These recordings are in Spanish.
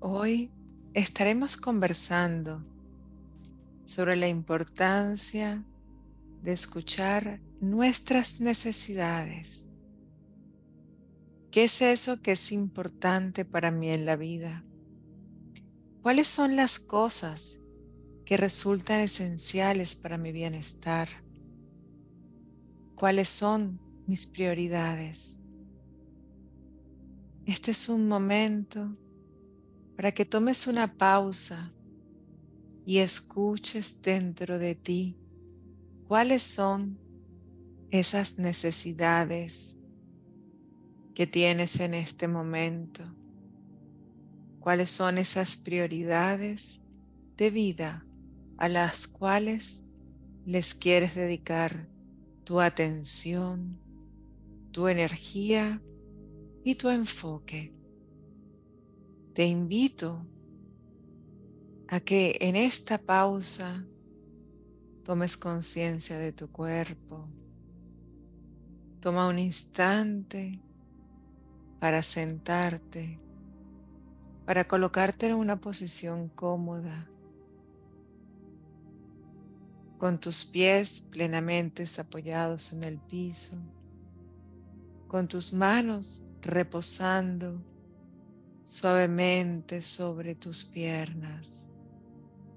Hoy estaremos conversando sobre la importancia de escuchar nuestras necesidades. ¿Qué es eso que es importante para mí en la vida? ¿Cuáles son las cosas que resultan esenciales para mi bienestar? ¿Cuáles son mis prioridades? Este es un momento para que tomes una pausa y escuches dentro de ti cuáles son esas necesidades que tienes en este momento, cuáles son esas prioridades de vida a las cuales les quieres dedicar tu atención, tu energía y tu enfoque te invito a que en esta pausa tomes conciencia de tu cuerpo. Toma un instante para sentarte, para colocarte en una posición cómoda, con tus pies plenamente apoyados en el piso, con tus manos reposando suavemente sobre tus piernas,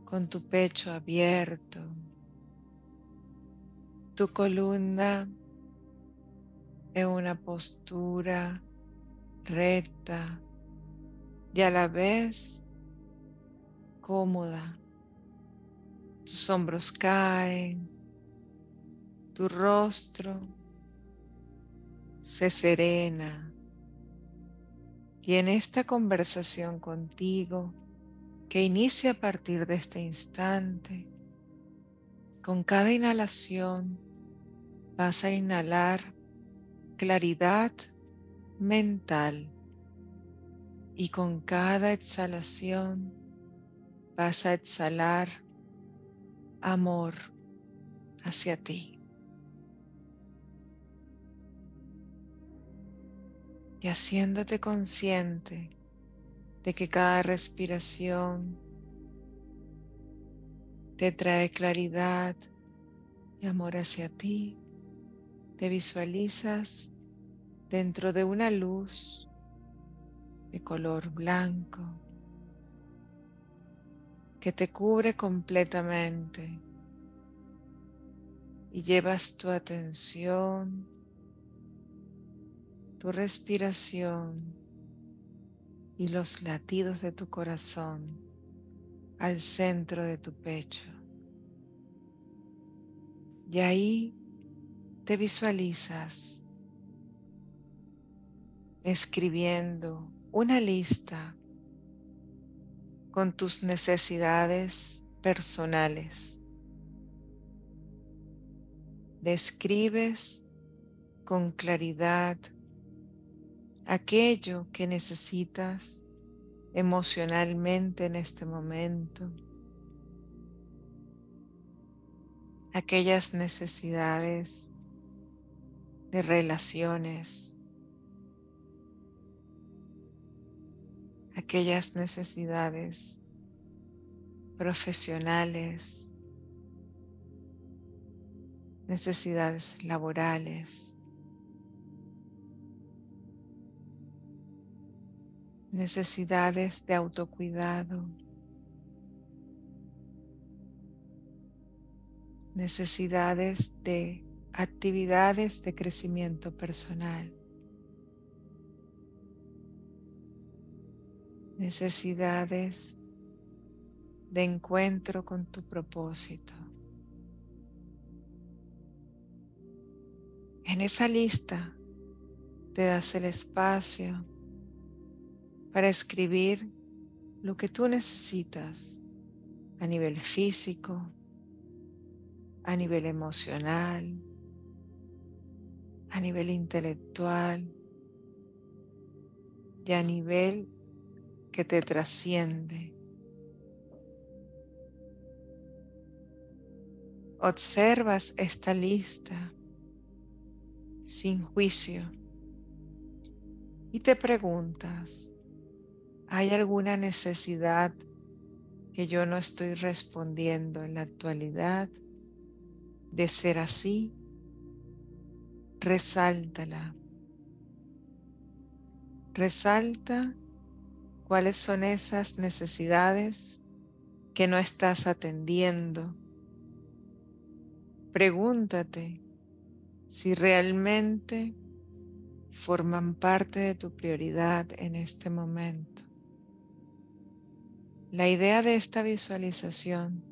con tu pecho abierto, tu columna en una postura recta y a la vez cómoda. Tus hombros caen, tu rostro se serena y en esta conversación contigo, que inicia a partir de este instante, con cada inhalación vas a inhalar claridad mental y con cada exhalación vas a exhalar amor hacia ti. Y haciéndote consciente de que cada respiración te trae claridad y amor hacia ti, te visualizas dentro de una luz de color blanco que te cubre completamente y llevas tu atención tu respiración y los latidos de tu corazón al centro de tu pecho. Y ahí te visualizas escribiendo una lista con tus necesidades personales. Describes con claridad aquello que necesitas emocionalmente en este momento, aquellas necesidades de relaciones, aquellas necesidades profesionales, necesidades laborales. Necesidades de autocuidado, necesidades de actividades de crecimiento personal, necesidades de encuentro con tu propósito. En esa lista te das el espacio para escribir lo que tú necesitas a nivel físico, a nivel emocional, a nivel intelectual y a nivel que te trasciende. Observas esta lista sin juicio y te preguntas, ¿Hay alguna necesidad que yo no estoy respondiendo en la actualidad de ser así? Resáltala. Resalta cuáles son esas necesidades que no estás atendiendo. Pregúntate si realmente forman parte de tu prioridad en este momento. La idea de esta visualización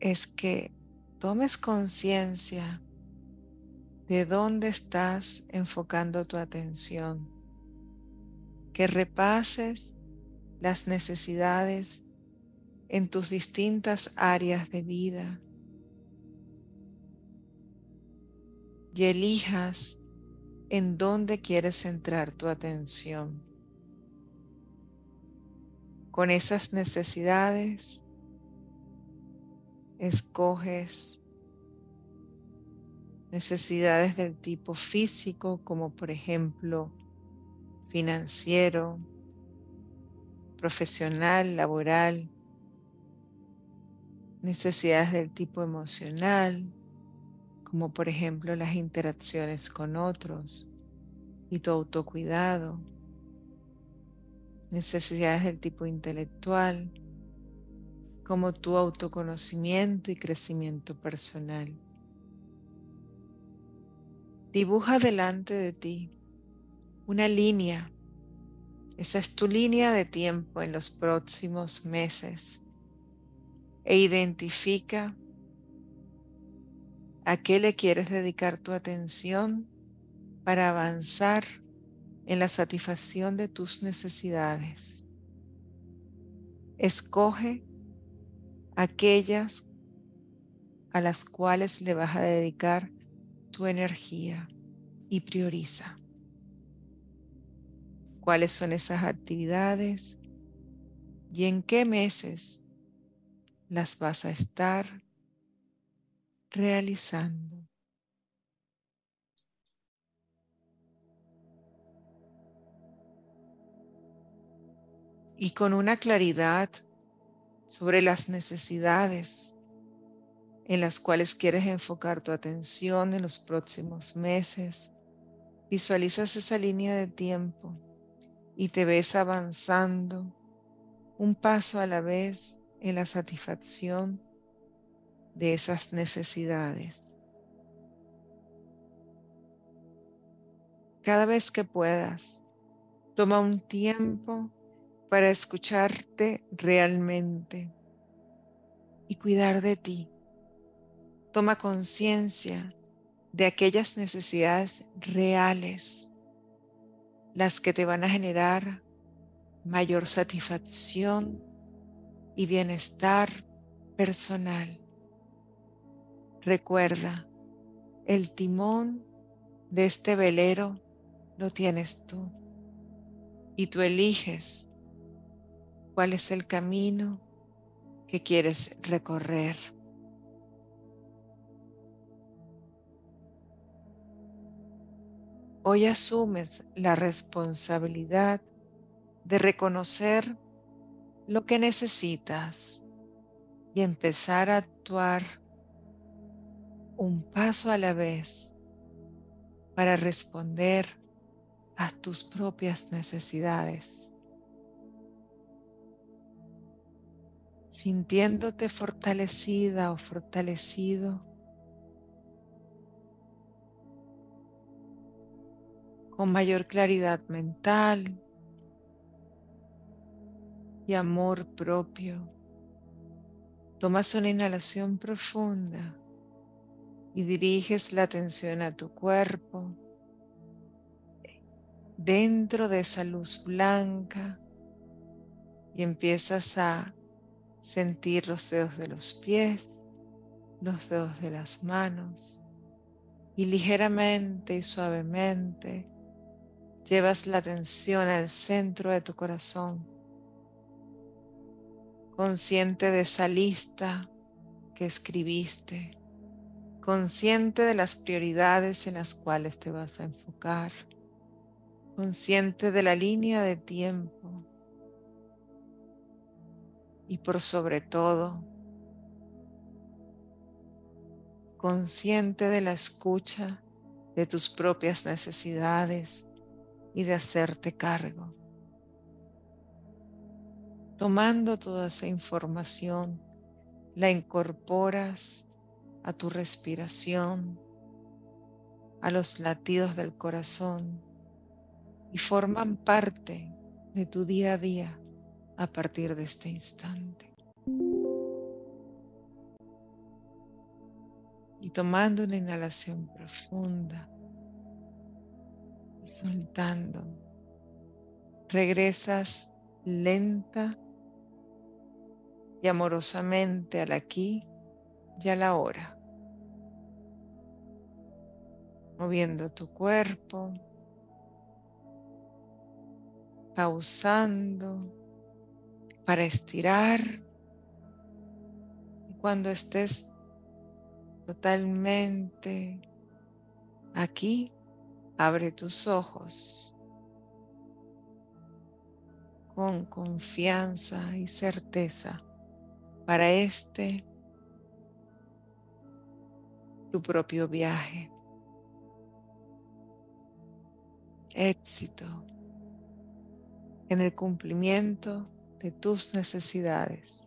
es que tomes conciencia de dónde estás enfocando tu atención, que repases las necesidades en tus distintas áreas de vida y elijas en dónde quieres centrar tu atención. Con esas necesidades, escoges necesidades del tipo físico, como por ejemplo financiero, profesional, laboral, necesidades del tipo emocional, como por ejemplo las interacciones con otros y tu autocuidado, necesidades del tipo intelectual, como tu autoconocimiento y crecimiento personal. Dibuja delante de ti una línea. Esa es tu línea de tiempo en los próximos meses. E identifica a qué le quieres dedicar tu atención para avanzar en la satisfacción de tus necesidades. Escoge aquellas a las cuales le vas a dedicar tu energía y prioriza. ¿Cuáles son esas actividades y en qué meses las vas a estar realizando. Y con una claridad sobre las necesidades en las cuales quieres enfocar tu atención en los próximos meses, visualizas esa línea de tiempo y te ves avanzando un paso a la vez en la satisfacción de esas necesidades. Cada vez que puedas, toma un tiempo para escucharte realmente y cuidar de ti. Toma conciencia de aquellas necesidades reales, las que te van a generar mayor satisfacción y bienestar personal. Recuerda, el timón de este velero lo tienes tú y tú eliges cuál es el camino que quieres recorrer. Hoy asumes la responsabilidad de reconocer lo que necesitas y empezar a actuar un paso a la vez para responder a tus propias necesidades. Sintiéndote fortalecida o fortalecido, con mayor claridad mental y amor propio. Tomas una inhalación profunda y diriges la atención a tu cuerpo dentro de esa luz blanca y empiezas a sentir los dedos de los pies, los dedos de las manos y ligeramente y suavemente llevas la atención al centro de tu corazón, consciente de esa lista que escribiste consciente de las prioridades en las cuales te vas a enfocar, consciente de la línea de tiempo y por sobre todo consciente de la escucha de tus propias necesidades y de hacerte cargo. Tomando toda esa información, la incorporas a tu respiración, a los latidos del corazón y forman parte de tu día a día a partir de este instante. Y tomando una inhalación profunda y soltando, regresas lenta y amorosamente al aquí y a la hora, moviendo tu cuerpo, pausando para estirar. Cuando estés totalmente aquí, abre tus ojos con confianza y certeza para este tu propio viaje. Éxito en el cumplimiento de tus necesidades.